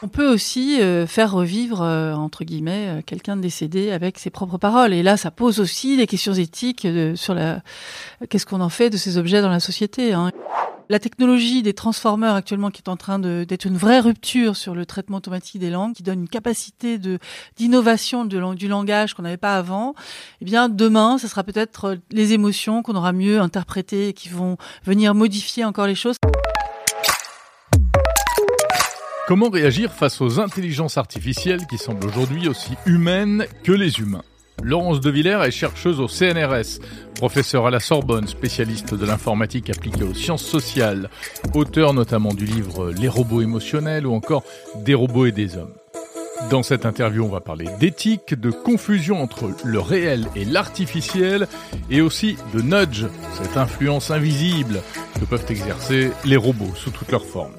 On peut aussi euh, faire revivre, euh, entre guillemets, euh, quelqu'un décédé avec ses propres paroles. Et là, ça pose aussi des questions éthiques sur la qu'est-ce qu'on en fait de ces objets dans la société. Hein. La technologie des transformeurs actuellement qui est en train d'être une vraie rupture sur le traitement automatique des langues, qui donne une capacité de d'innovation du langage qu'on n'avait pas avant. Eh bien, demain, ce sera peut-être les émotions qu'on aura mieux interprétées et qui vont venir modifier encore les choses. Comment réagir face aux intelligences artificielles qui semblent aujourd'hui aussi humaines que les humains Laurence De Villers est chercheuse au CNRS, professeure à la Sorbonne, spécialiste de l'informatique appliquée aux sciences sociales, auteur notamment du livre Les robots émotionnels ou encore Des robots et des hommes. Dans cette interview, on va parler d'éthique, de confusion entre le réel et l'artificiel, et aussi de nudge, cette influence invisible que peuvent exercer les robots sous toutes leurs formes.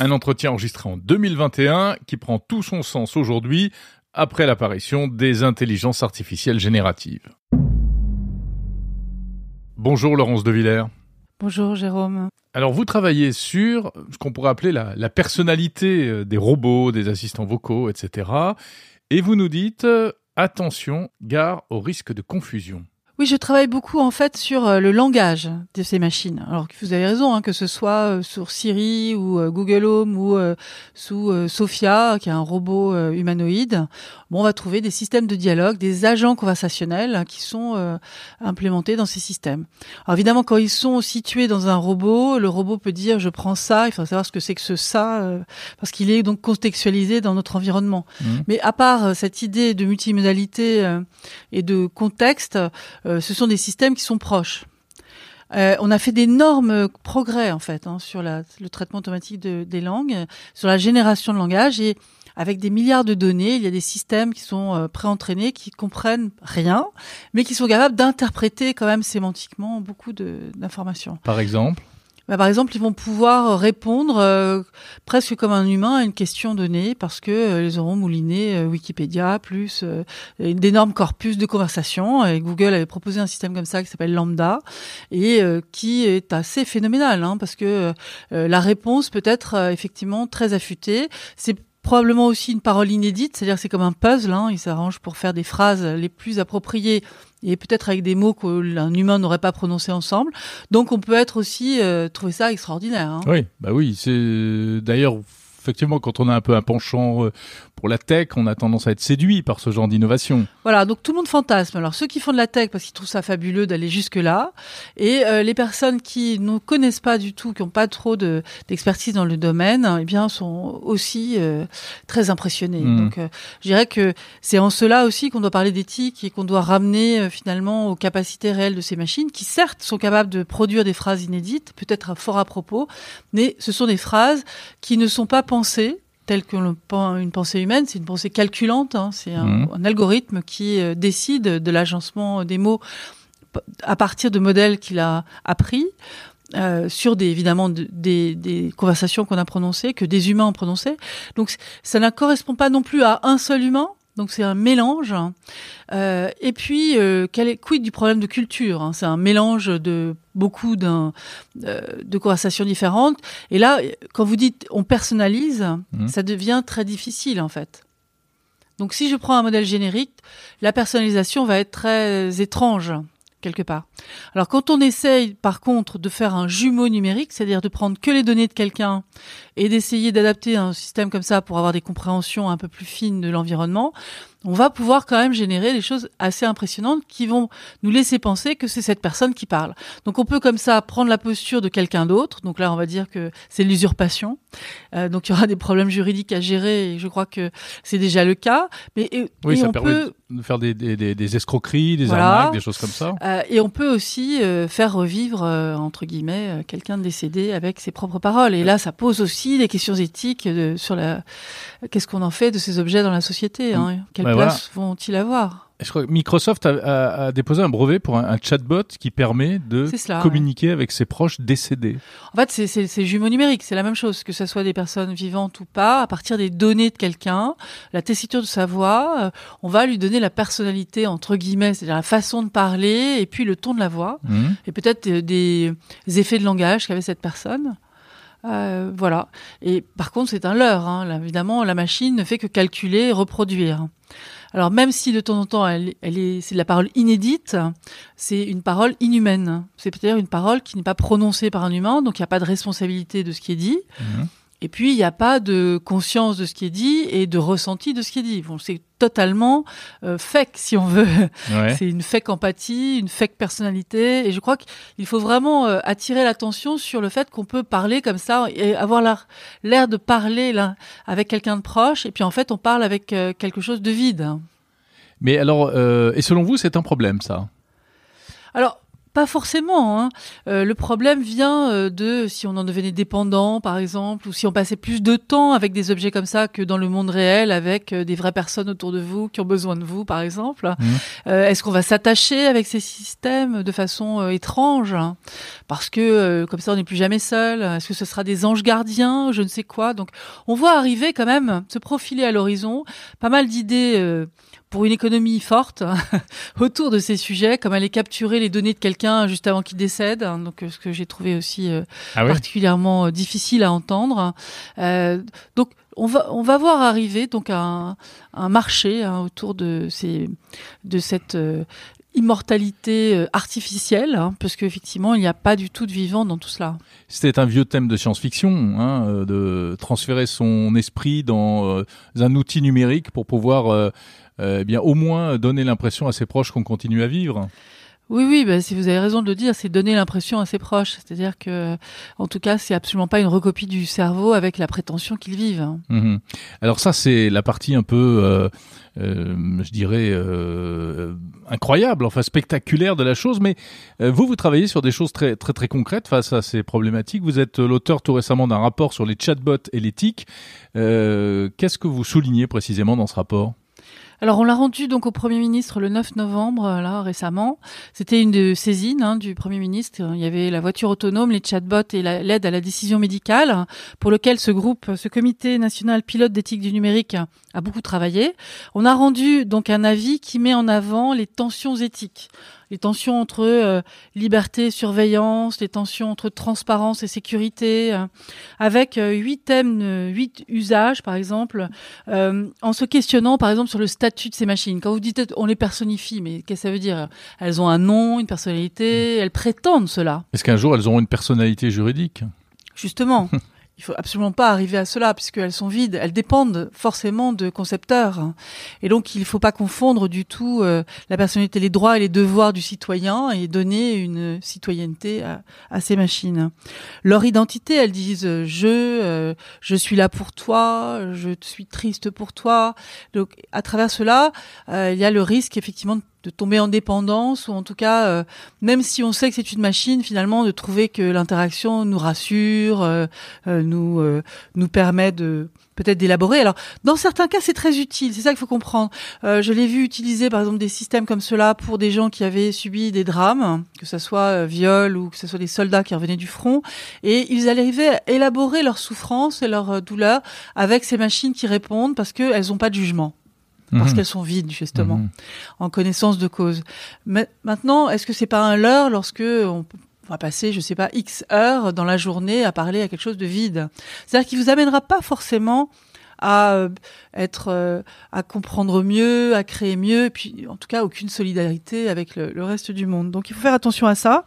Un entretien enregistré en 2021 qui prend tout son sens aujourd'hui après l'apparition des intelligences artificielles génératives. Bonjour Laurence De Villers. Bonjour Jérôme. Alors vous travaillez sur ce qu'on pourrait appeler la, la, personnalité euh, des robots, des assistants vocaux, etc. Et vous nous dites, euh, attention, gare au risque de confusion. Oui, je travaille beaucoup en fait sur euh, le langage de ces machines. Alors vous avez raison, hein, que ce soit euh, sur Siri ou euh, Google Home ou sous Sophia, qui est un robot humanoïde, bon, on va trouver des systèmes de dialogue, des agents conversationnels qui sont implémentés dans ces systèmes. Alors évidemment, quand ils sont situés dans un robot, le robot peut dire je prends ça. Il faut savoir ce que c'est que ce ça, parce qu'il est donc contextualisé dans notre environnement. Mmh. Mais à part cette idée de multimodalité et de contexte ce sont des systèmes qui sont proches. Euh, on a fait d'énormes progrès en fait hein, sur le traitement automatique de, des langues, sur la génération de langage et avec des milliards de données, il y a des systèmes qui sont euh, préentraînés, qui comprennent rien, mais qui sont capables d'interpréter quand même sémantiquement beaucoup d'informations. Par exemple bah, par exemple, ils vont pouvoir répondre euh, presque comme un humain à une question donnée parce que euh, ils auront mouliné euh, Wikipédia plus d'énormes corpus de conversation. Et Google avait proposé un système comme ça qui s'appelle Lambda et qui est assez phénoménal hein, parce que la réponse peut être effectivement très affûtée. C'est probablement aussi une parole inédite, c'est-à-dire c'est comme un puzzle. Hein, il s'arrange pour faire des phrases les plus appropriées et peut-être avec des mots qu'un humain n'aurait pas prononcés ensemble. Donc on peut être aussi euh, trouver ça extraordinaire. Hein. Oui, bah oui, c'est d'ailleurs effectivement, quand on a un peu un penchant euh, pour la tech, on a tendance à être séduit par ce genre d'innovation. Voilà, donc tout le monde fantasme. Alors ceux qui font de la tech parce qu'ils trouvent ça fabuleux d'aller jusque là, et euh, les personnes qui ne connaissent pas du tout, qui n'ont pas trop d'expertise dans le domaine, eh bien sont aussi euh, très impressionnés. Hmm. Donc je dirais que c'est en cela aussi qu'on doit parler d'éthique et qu'on doit ramener finalement aux capacités réelles de ces machines, qui certes sont capables de produire des phrases inédites, peut-être fort à propos, mais ce sont des phrases qui ne sont pas pensée telle qu'une pensée humaine, c'est une pensée calculante, hein. c'est mmh. un, algorithme qui euh, décide de l'agencement des mots à partir de modèles qu'il a appris. Euh, sur des évidemment des, des, conversations qu'on a prononcées, que des humains ont prononcées. Donc ça ne correspond pas non plus à un seul humain, donc c'est un mélange. Euh, et puis, euh, quel est, quid du problème de culture hein? C'est un mélange de beaucoup d'un, euh, de conversations différentes. Et là, quand vous dites on personnalise, mmh. ça devient très difficile en fait. Donc si je prends un modèle générique, la personnalisation va être très étrange quelque part. Alors quand on essaye par contre de faire un jumeau numérique, c'est-à-dire de prendre que les données de quelqu'un et d'essayer d'adapter un système comme ça pour avoir des compréhensions un peu plus fines de l'environnement, on va pouvoir quand même générer des choses assez impressionnantes qui vont nous laisser penser que c'est cette personne qui parle. Donc on peut comme ça prendre la posture de quelqu'un d'autre. Donc là, on va dire que c'est l'usurpation. Euh, donc il y aura des problèmes juridiques à gérer et je crois que c'est déjà le cas. Mais oui, ça permet de faire des, des, des, escroqueries, des arnaques, des choses comme ça. Euh, et on peut aussi euh, faire revivre entre guillemets quelqu'un de décédé avec ses propres paroles. Et là, ça pose aussi des questions éthiques sur la qu'est-ce qu'on en fait de ces objets dans la société. Hein? Place vont-ils avoir? Je crois que Microsoft a, déposé un brevet pour un, chatbot qui permet de communiquer avec ses proches décédés. En fait, c'est jumeaux numériques, c'est la même chose, que ce soit des personnes vivantes ou pas, à partir des données de quelqu'un, la tessiture de sa voix, euh, on va lui donner la personnalité, entre guillemets, c'est-à-dire la façon de parler, et puis le ton de la voix, mmh. et peut-être des, effets de langage qu'avait cette personne. Euh, voilà. Et par contre, c'est un leurre. Hein. Évidemment, la machine ne fait que calculer et reproduire. Alors même si de temps en temps elle, elle est, c'est de la parole inédite, c'est une parole inhumaine. C'est peut-être une parole qui n'est pas prononcée par un humain, donc il n'y a pas de responsabilité de ce qui est dit. Mhm. Et puis, il n'y a pas de conscience de ce qui est dit et de ressenti de ce qui est dit. Bon, c'est totalement euh, fake, si on veut. C'est une fake empathie, une fake personnalité. Et je crois qu'il faut vraiment euh, attirer l'attention sur le fait qu'on peut parler comme ça et avoir l'air de parler là, avec quelqu'un de proche. Et puis, en fait, on parle avec euh, quelque chose de vide. Mais alors, et selon vous, c'est un problème, ça? Alors, pas forcément. Hein. Euh, le problème vient euh, de si on en devenait dépendant, par exemple, ou si on passait plus de temps avec des objets comme ça que dans le monde réel, avec euh, des vraies personnes autour de vous qui ont besoin de vous, par exemple. Mmh. Est-ce qu'on va s'attacher avec ces systèmes de façon étrange? Hein? Parce que comme ça, on n'est plus jamais seul. Est-ce que ce sera des anges gardiens? Je ne sais quoi. Donc, on voit arriver quand même, se profiler à l'horizon, pas mal d'idées pour une économie forte autour de ces sujets, comme aller capturer les données de quelqu'un juste avant qu'il décède, donc euh, ce que j'ai trouvé aussi euh, ah particulièrement euh, difficile à entendre. donc on va on va voir arriver donc un, un marché hein, autour de ces de cette immortalité artificielle, hein, parce qu'effectivement, il n'y a pas du tout de vivant dans tout cela. C'était un vieux thème de science-fiction, hein, de transférer son esprit dans un outil numérique pour pouvoir euh, eh bien au moins donner l'impression à ses proches qu'on continue à vivre. Oui, oui, bah, si vous avez raison de le dire, c'est donner l'impression à ses proches. C'est-à-dire que, en tout cas, c'est absolument pas une recopie du cerveau avec la prétention qu'ils vivent. Mhm. Alors ça, c'est la partie un peu, euh, euh, je dirais, euh, incroyable, enfin spectaculaire de la chose. Mais euh, vous, vous travaillez sur des choses très, très, très concrètes face à ces problématiques. Vous êtes l'auteur tout récemment d'un rapport sur les chatbots et l'éthique. Qu'est-ce que vous soulignez précisément dans ce rapport? Alors on l'a rendu donc au Premier ministre le 9 novembre, euh, là récemment. C'était une de saisines hein, du Premier ministre. Il y avait la voiture autonome, les chatbots et l'aide à la décision médicale, pour lequel ce groupe, ce comité national pilote d'éthique du numérique a beaucoup travaillé. On a rendu donc un avis qui met en avant les tensions éthiques les tensions entre euh, liberté et surveillance, les tensions entre transparence et sécurité, euh, avec euh, huit thèmes, huit usages par exemple, en se questionnant par exemple sur le statut de ces machines. Quand vous dites on les personnifie, mais qu'est-ce que ça veut dire? Elles ont un nom, une personnalité, elles prétendent cela. Est-ce qu'un jour elles auront une personnalité juridique? Justement. il faut absolument pas arriver à cela puisqu'elles sont vides. Elles dépendent forcément de concepteurs. Et donc, il ne faut pas confondre du tout euh, la personnalité, les droits et les devoirs du citoyen et donner une citoyenneté à, ces machines. Leur identité, elles disent euh, je, euh, je suis là pour toi, je suis triste pour toi. Donc, à travers cela, il y a le risque effectivement de de tomber en dépendance ou en tout cas euh, même si on sait que c'est une machine finalement de trouver que l'interaction nous rassure euh, euh, nous nous permet de peut-être d'élaborer. Alors dans certains cas c'est très utile c'est ça qu'il faut comprendre. Je l'ai vu utiliser par exemple des systèmes comme cela pour des gens qui avaient subi des drames que ce soit viol ou que ce soit des soldats qui revenaient du front et ils arrivaient à élaborer leur souffrance et leur douleur avec ces machines qui répondent parce qu'elles n'ont pas de jugement parce mhm. qu'elles sont vides justement, mhm. en connaissance de cause. Mais maintenant, est-ce que c'est pas un leurre lorsque on va passer, je sais pas, X heures dans la journée à parler à quelque chose de vide? C'est-à-dire qu'il vous amènera pas forcément à euh, être, euh, à comprendre mieux, à créer mieux, et puis en tout cas aucune solidarité avec le, le, reste du monde. Donc il faut faire attention à ça.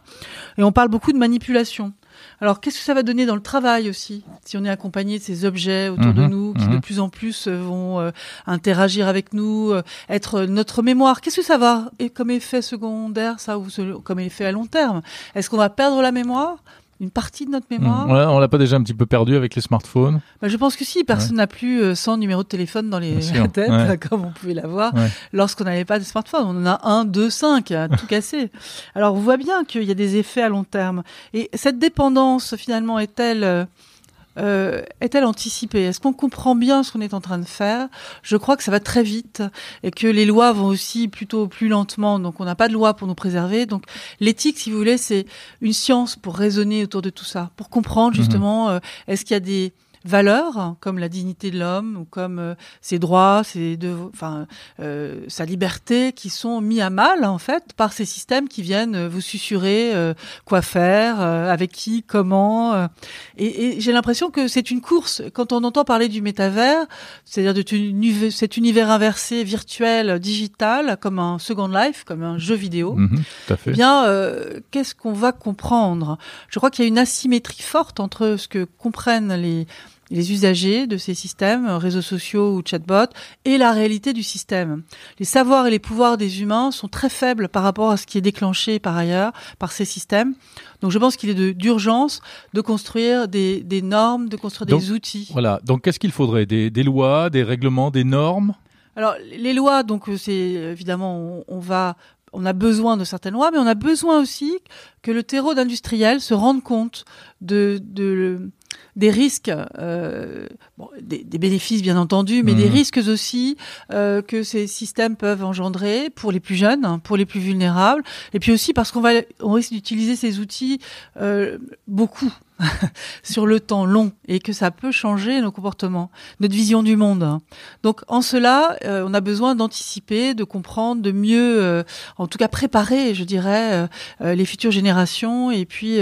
Et on parle beaucoup de manipulation. Alors, qu'est-ce que ça va donner dans le travail aussi, si on est accompagné de ces objets autour de mhm, nous, qui de mhm. plus en plus euh, vont euh, interagir avec nous, euh, être notre mémoire? Qu'est-ce que ça va et comme effet secondaire, ça, ou comme effet à long terme? Est-ce qu'on va perdre la mémoire? Une partie de notre mémoire. Ouais, on l'a pas déjà un petit peu perdu avec les smartphones bah, Je pense que si, personne n'a plus 100 numéros de téléphone dans les têtes, comme on pouvait l'avoir lorsqu'on n'avait pas de smartphone. On en a un, deux, cinq, tout cassé. Alors on voit bien qu'il y a des effets à long terme. Et cette dépendance, finalement, est-elle... Euh, est-elle anticipée? Est-ce qu'on comprend bien ce qu'on est en train de faire? Je crois que ça va très vite et que les lois vont aussi plutôt plus lentement. Donc on n'a pas de loi pour nous préserver. Donc l'éthique, si vous voulez, c'est une science pour raisonner autour de tout ça, pour comprendre mhm. justement euh, est-ce qu'il y a des valeurs comme la dignité de l'homme ou comme euh, ses droits, ses enfin euh, sa liberté qui sont mis à mal en fait par ces systèmes qui viennent vous susurrer quoi faire, avec qui, comment. et, et j'ai l'impression que c'est une course quand on entend parler du métavers, c'est-à-dire de cet univers inversé virtuel digital comme un Second Life, comme un jeu vidéo. Mhm, tout à fait. Eh bien, qu'est-ce qu'on va comprendre? Je crois qu'il y a une asymétrie forte entre ce que comprennent les les usagers de ces systèmes, réseaux sociaux ou chatbots, et la réalité du système. Les savoirs et les pouvoirs des humains sont très faibles par rapport à ce qui est déclenché par ailleurs par ces systèmes. Donc je pense qu'il est d'urgence de, construire des, normes, de construire des outils. Voilà. Donc qu'est-ce qu'il faudrait? Des, lois, des règlements, des normes? Alors les lois, donc euh, c'est évidemment on, va on a besoin de certaines lois, mais on a besoin aussi que le terreau d'industriel se rende compte de, de, des risques, euh, bon, des, des, bénéfices bien entendu, mais des mmh. risques aussi euh, que ces systèmes peuvent engendrer pour les plus jeunes, hein, pour les plus vulnérables, et puis aussi parce qu'on va, on risque d'utiliser ces outils euh, beaucoup sur le temps long et que ça peut changer nos comportements, notre vision du monde. Donc en cela, euh, on a besoin d'anticiper, de comprendre, de mieux, euh, en tout cas préparer, je dirais, euh, les futures générations et puis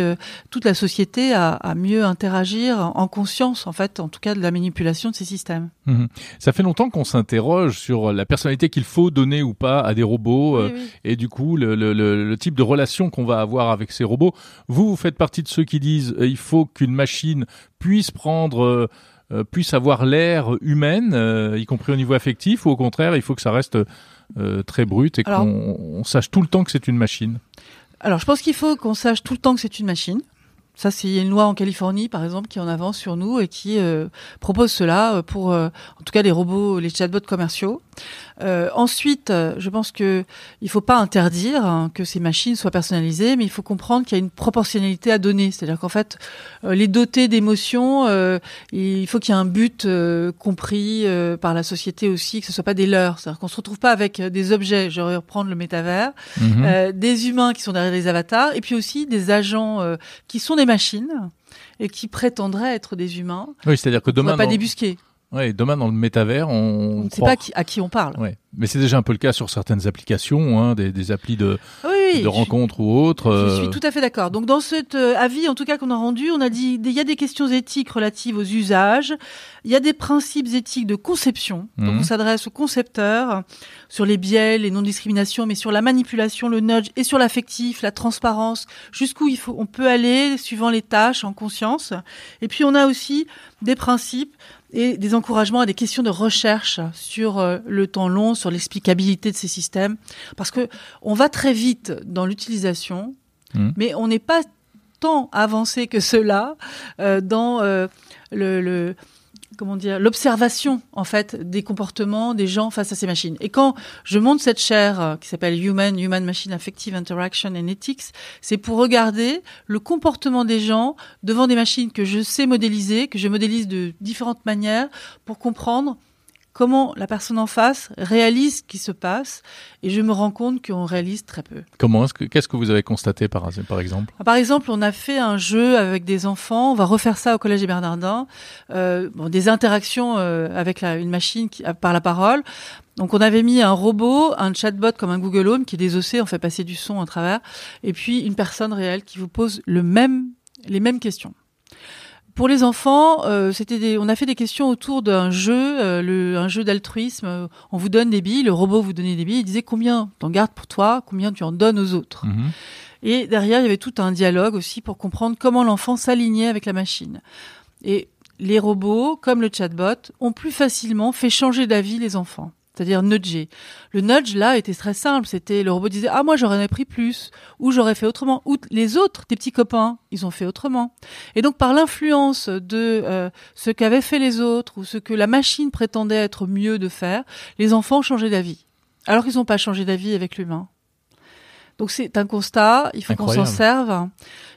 toute la société à, à, mieux interagir en conscience, en fait, en tout cas de la manipulation de ces systèmes. Mmh. Ça fait longtemps qu'on s'interroge sur la personnalité qu'il faut donner ou pas à des robots et du coup le, le, le, type de relation qu'on va avoir avec ces robots. Vous, vous faites partie de ceux qui disent il faut qu'une machine puisse prendre euh, euh, puisse avoir l'air humaine, euh, y compris au niveau affectif, ou au contraire, il faut que ça reste très brut et qu'on sache tout le temps que c'est une machine Alors, je pense qu'il faut qu'on sache tout le temps que c'est une machine. Ça, c'est une loi en Californie, par exemple, qui en avance sur nous et qui euh, propose cela euh, pour, euh, en tout cas, les robots, les chatbots commerciaux. ensuite, je pense que il faut pas interdire hein, que ces machines soient personnalisées, mais il faut comprendre qu'il y a une proportionnalité à donner. C'est-à-dire qu'en fait, les doter d'émotions, il faut qu'il y ait un but compris par la société aussi, que ce soit pas des leurs. C'est-à-dire qu'on se retrouve pas avec des objets. Je vais reprendre le métavers, mhm. des humains qui sont derrière les avatars, et puis aussi des agents qui sont des machines et qui prétendraient être des humains. Oui, c'est-à-dire que demain. On va pas débusquer. Oui, demain dans le métavers, on. ne sait pas à qui on parle. Ouais. Mais c'est déjà un peu le cas sur certaines applications, hein, des, des, applis de, de rencontres ou autres. Je suis euh. tout à fait d'accord. Donc dans cet euh, avis, en tout cas qu'on a rendu, on a dit il y a des questions éthiques relatives aux usages, il y a des principes éthiques de conception. Donc mhm. on s'adresse aux concepteurs sur les biais, les non-discriminations, mais sur la manipulation, le nudge et sur l'affectif, la transparence, jusqu'où il faut, on peut aller suivant les tâches en conscience. Et puis on a aussi des principes et des encouragements à des questions de recherche sur euh, le temps long, sur l'explicabilité de ces systèmes, parce que on va très vite dans l'utilisation, mmh. mais on n'est pas tant avancé que cela euh, dans euh, le comment dire l'observation en fait des comportements des gens face à ces machines. Et quand je monte cette chaire euh, qui s'appelle Human Human Machine Affective Interaction and Ethics, c'est pour regarder le comportement des gens devant des machines que je sais modéliser, que je modélise de différentes manières pour comprendre comment la personne en face réalise ce qui se passe et je me rends compte qu'on réalise très peu. Comment qu'est-ce que vous avez constaté par, par exemple? Par exemple, on a fait un jeu avec des enfants, on va refaire ça au collège des Bernardins, euh, bon, des interactions euh, avec la, une machine qui, par la parole. Donc on avait mis un robot, un chatbot comme un Google Home qui est désossé, on fait passer du son à travers, et puis une personne réelle qui vous pose le même, les mêmes questions. Pour les enfants, euh, c'était on a fait des questions autour d'un jeu, euh, le, un jeu d'altruisme. On vous donne des billes, le robot vous donnait des billes. Il disait combien t'en gardes pour toi, combien tu en donnes aux autres. Mhm. Et derrière, il y avait tout un dialogue aussi pour comprendre comment l'enfant s'alignait avec la machine. Et les robots, comme le chatbot, ont plus facilement fait changer d'avis les enfants c'est-à-dire nudger. Le nudge là était très simple, c'était le robot disait ah moi j'aurais pris plus ou j'aurais fait autrement ou les autres tes petits copains ils ont fait autrement. Et donc par l'influence de euh, ce qu'avaient fait les autres ou ce que la machine prétendait être mieux de faire, les enfants ont changé d'avis. Alors qu'ils n'ont pas changé d'avis avec l'humain. Donc c'est un constat, il faut qu'on s'en serve,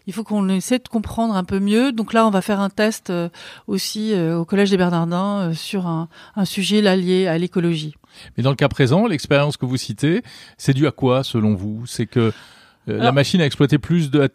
il faut qu'on essaie de comprendre un peu mieux. Donc là, on va faire un test euh, aussi euh, au Collège des Bernardins sur un, un sujet là lié à l'écologie. Mais dans le cas présent, l'expérience que vous citez, c'est dû à quoi selon vous? C'est que euh, la machine a exploité plus de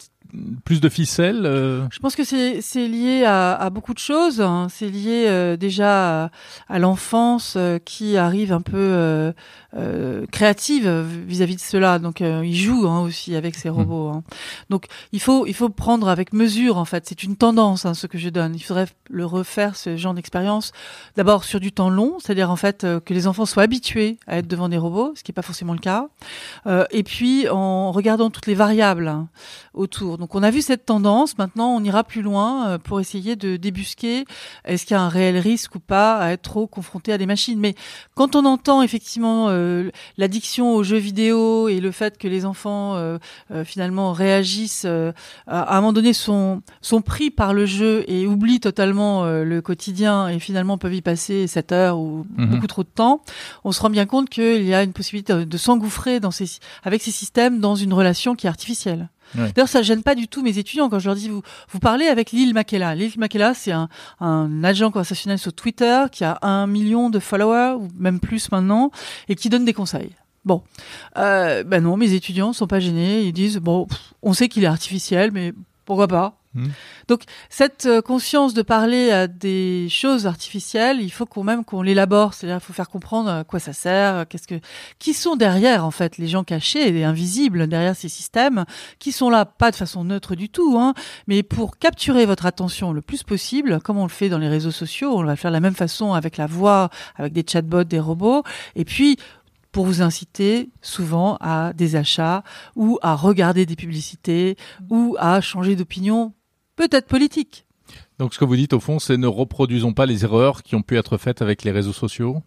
plus de ficelles Je pense que c'est lié à, à, beaucoup de choses. Hein. C'est lié déjà à, à l'enfance qui arrive un peu euh, créative vis-à-vis de cela. Donc euh, il joue hein, aussi avec ces hmm. robots. Hein. Donc il faut il faut prendre avec mesure en fait. C'est une tendance hein, ce que je donne. Il faudrait le refaire ce genre d'expérience. D'abord sur du temps long, c'est-à-dire en fait euh, que les enfants soient habitués à être devant des robots, ce qui n'est pas forcément le cas. Euh, et puis en regardant toutes les variables hein, autour. Donc on a vu cette tendance. Maintenant on ira plus loin pour essayer de débusquer est-ce qu'il y a un réel risque ou pas à être trop confronté à des machines. Mais quand on entend effectivement euh, l'addiction aux jeux vidéo et le fait que les enfants euh, euh, finalement réagissent à, un moment donné sont sont pris par le jeu et oublient totalement le quotidien et finalement peuvent y passer 7 heures ou mhm. beaucoup trop de temps, on se rend bien compte qu'il y a une possibilité de s'engouffrer dans ces avec ces systèmes dans une relation qui est artificielle. D'ailleurs, ça gêne pas du tout mes étudiants quand je leur dis vous vous parlez avec Lil Makela. Lil Makela, c'est un, agent conversationnel sur Twitter qui a un million de followers ou même plus maintenant et qui donne des conseils. Bon, euh, ben non, mes étudiants sont pas gênés. Ils disent bon, on sait qu'il est artificiel, mais pourquoi pas? Hmm. Donc cette euh, conscience de parler à des choses artificielles, il faut quand même qu'on l'élabore, c'est-à-dire il faut faire comprendre à quoi ça sert, qu'est-ce que qui sont derrière en fait les gens cachés et invisibles derrière ces systèmes, qui sont là pas de façon neutre du tout, hein, mais pour capturer votre attention le plus possible, comme on le fait dans les réseaux sociaux, on va le faire de la même façon avec la voix, avec des chatbots, des robots, et puis pour vous inciter souvent à des achats ou à regarder des publicités ou à changer d'opinion peut-être politique. Donc ce que vous dites au fond, c'est ne reproduisons pas les erreurs qui ont pu être faites avec les réseaux sociaux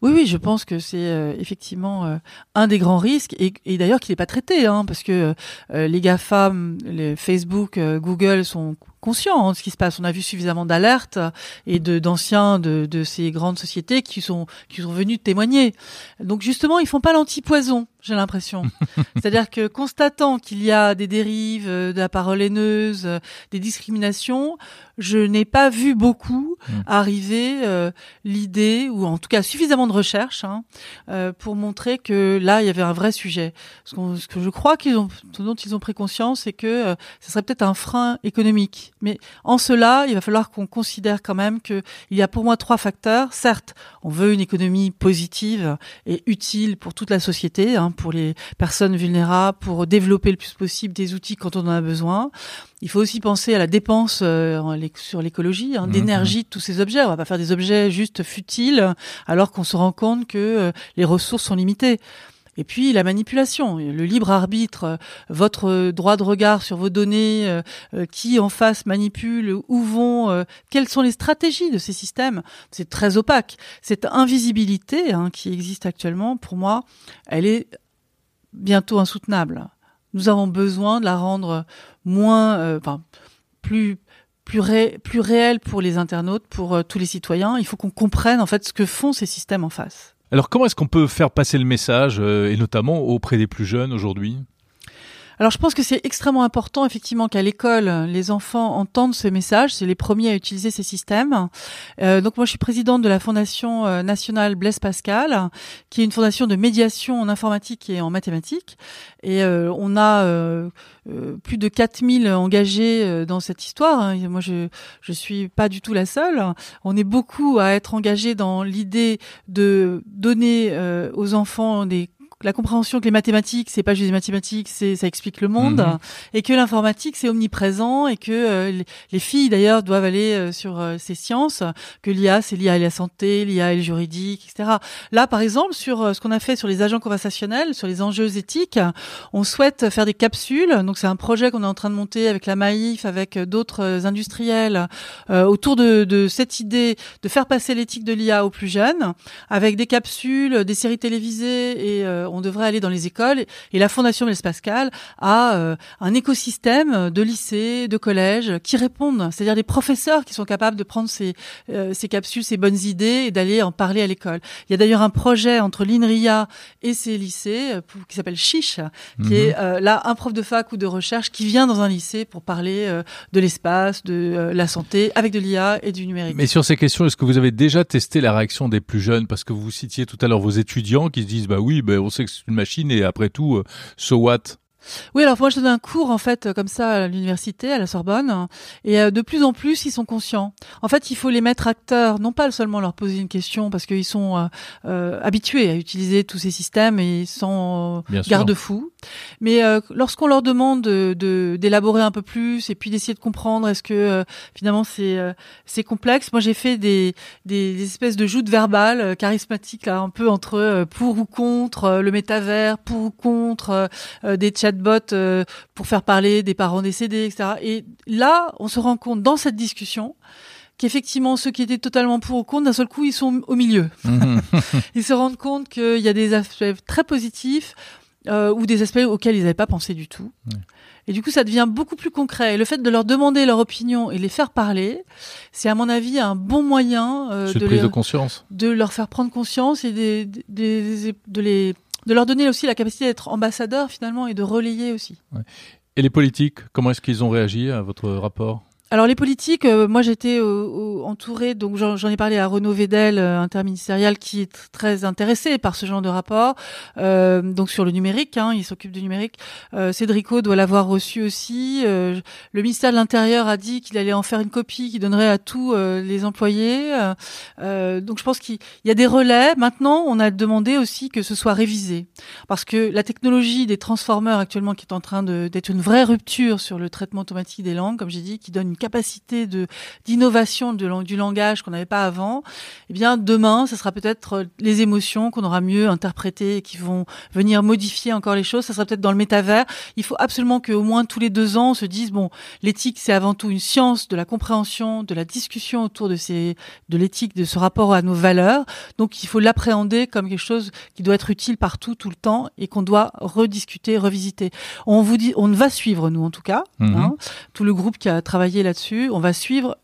oui, oui, je pense que c'est euh, effectivement euh, un des grands risques et, et d'ailleurs qui n'est pas traité, hein, parce que euh, les GAFAM, les Facebook, Google sont conscients hein, de ce qui se passe. On a vu suffisamment d'alertes et de d'anciens de, de, ces grandes sociétés qui sont qui sont venus témoigner. Donc justement, ils font pas l'antipoison, j'ai l'impression. C'est-à-dire que constatant qu'il y a des dérives, de la parole haineuse, des discriminations, je n'ai pas vu beaucoup mmh. arriver euh, l'idée, ou en tout cas suffisamment de recherche, hein, euh, pour montrer que là, il y avait un vrai sujet. Ce, ce que je crois qu'ils ont, dont ils ont pris conscience, c'est que euh, ce serait peut-être un frein économique. Mais en cela, il va falloir qu'on considère quand même qu'il y a pour moi trois facteurs. Certes, on veut une économie positive et utile pour toute la société, hein, pour les personnes vulnérables, pour développer le plus possible des outils quand on en a besoin. Il faut aussi penser à la dépense euh, sur l'écologie, hein, mmh, d'énergie mmh. de tous ces objets. On va pas faire des objets juste futiles alors qu'on se rend compte que euh, les ressources sont limitées. Et puis la manipulation, le libre arbitre, euh, votre droit de regard sur vos données, qui en face manipule, où vont, quelles sont les stratégies de ces systèmes, c'est très opaque. Cette invisibilité hein, qui existe actuellement, pour moi, elle est bientôt insoutenable. Nous avons besoin de la rendre moins, euh, enfin, plus plus, ré, plus réel pour les internautes, pour euh, tous les citoyens. Il faut qu'on comprenne en fait ce que font ces systèmes en face. Alors comment est-ce qu'on peut faire passer le message, euh, et notamment auprès des plus jeunes aujourd'hui? Alors je pense que c'est extrêmement important effectivement qu'à l'école les enfants entendent ce message. C'est les premiers à utiliser ces systèmes. Euh, donc moi je suis présidente de la fondation euh, nationale Blaise Pascal, qui est une fondation de médiation en informatique et en mathématiques. Et euh, on a plus de 4000 engagés dans cette histoire. Hein. Moi je je suis pas du tout la seule. On est beaucoup à être engagés dans l'idée de donner aux enfants des la compréhension que les mathématiques c'est pas juste des mathématiques, c'est ça explique le monde mhm. et que l'informatique c'est omniprésent et que euh, les filles d'ailleurs doivent aller euh, sur euh, ces sciences, que l'IA c'est l'IA et la santé, l'IA et le juridique, etc. Là par exemple sur ce qu'on a fait sur les agents conversationnels, sur les enjeux éthiques, on souhaite faire des capsules. Donc c'est un projet qu'on est en train de monter avec la Maïf, avec d'autres industriels autour de, de cette idée de faire passer l'éthique de l'IA aux plus jeunes, avec des capsules, des séries télévisées et on devrait aller dans les écoles et la Fondation Blaise Pascal a euh, un écosystème de lycées, de collèges qui répondent, c'est-à-dire des professeurs qui sont capables de prendre ces, euh, ces capsules, ces bonnes idées et d'aller en parler à l'école. Il y a d'ailleurs un projet entre l'INRIA et ces lycées euh, qui s'appelle Chiche, qui est mhm. là un prof de fac ou de recherche qui vient dans un lycée pour parler de l'espace, de la santé avec de l'IA et du numérique. Mais sur ces questions, est-ce que vous avez déjà testé la réaction des plus jeunes? Parce que vous citiez tout à l'heure vos étudiants qui se disent bah oui, bah, on c'est une machine et après tout, euh, so what? Oui, alors moi je donne un cours en fait comme ça à l'université, à la Sorbonne, et euh, de plus en plus ils sont conscients. En fait, il faut les mettre acteurs, non pas seulement leur poser une question parce qu'ils sont euh, habitués à utiliser tous ces systèmes et sont garde-fous, mais lorsqu'on leur demande de d'élaborer un peu plus et puis d'essayer de comprendre, est-ce que finalement c'est c'est complexe. Moi j'ai fait des, des, espèces de joutes verbales charismatiques là, un peu entre pour ou contre le métavers, pour ou contre des chatbots euh, pour faire parler des parents décédés, etc. Et là, on se rend compte dans cette discussion qu'effectivement ceux qui étaient totalement pour ou contre, d'un seul coup, ils sont au milieu. Mhm. ils se rendent compte qu'il y a des aspects très positifs euh, ou des aspects auxquels ils n'avaient pas pensé du tout. Et du coup, ça devient beaucoup plus concret. Et le fait de leur demander leur opinion et les faire parler, c'est à mon avis un bon moyen euh, de, de, conscience. de leur faire prendre conscience et de les de leur donner aussi la capacité d'être ambassadeur finalement et de relayer aussi. Et les politiques, comment est-ce qu'ils ont réagi à votre rapport? Alors les politiques, euh, moi j'étais euh, entourée, donc j'en ai parlé à Renaud Vedel, euh, interministériel, qui est très intéressé par ce genre de rapport, euh, donc sur le numérique, hein, il s'occupe du numérique. Cédrico doit l'avoir reçu aussi. le ministère de l'Intérieur a dit qu'il allait en faire une copie qu'il donnerait à tous les employés. donc je pense qu'il y a des relais. Maintenant, on a demandé aussi que ce soit révisé, parce que la technologie des transformeurs actuellement, qui est en train d'être une vraie rupture sur le traitement automatique des langues, comme j'ai dit, qui donne une capacité de d'innovation de, du langage qu'on n'avait pas avant, eh bien demain, ce sera peut-être euh, les émotions qu'on aura mieux interprétées et qui vont venir modifier encore les choses. Ça sera peut-être dans le métavers. Il faut absolument qu'au moins tous les deux ans, on se dise bon, l'éthique c'est avant tout une science de la compréhension, de la discussion autour de ces de l'éthique, de ce rapport à nos valeurs. Donc il faut l'appréhender comme quelque chose qui doit être utile partout, tout le temps, et qu'on doit rediscuter, revisiter. On vous dit, on va suivre nous en tout cas, mhm. hein, tout le groupe qui a travaillé là-dessus. On va suivre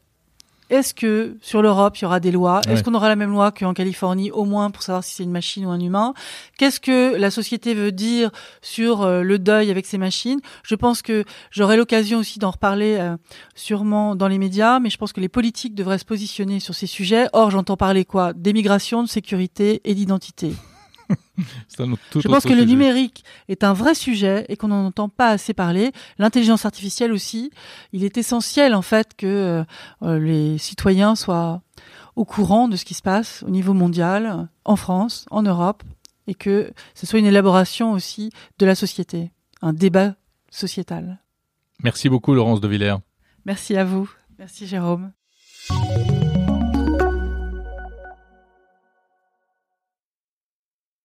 est-ce que sur l'Europe, il y aura des lois? Est-ce qu'on aura la même loi qu'en Californie, au moins pour savoir si c'est une machine ou un humain? Qu'est-ce que la société veut dire sur euh, le deuil avec ces machines? Je pense que j'aurai l'occasion aussi d'en reparler euh, sûrement dans les médias, mais je pense que les politiques devraient se positionner sur ces sujets. Or, j'entends parler quoi? D'émigration, de sécurité et d'identité. Je pense que le numérique est un vrai sujet et qu'on n'en entend pas assez parler. L'intelligence artificielle aussi. Il est essentiel en fait que euh, euh, les citoyens soient au courant de ce qui se passe au niveau mondial, en France, en Europe, et que ce soit une élaboration aussi de la société, un débat sociétal. Merci beaucoup Laurence de Villers. Merci à vous. Merci Jérôme.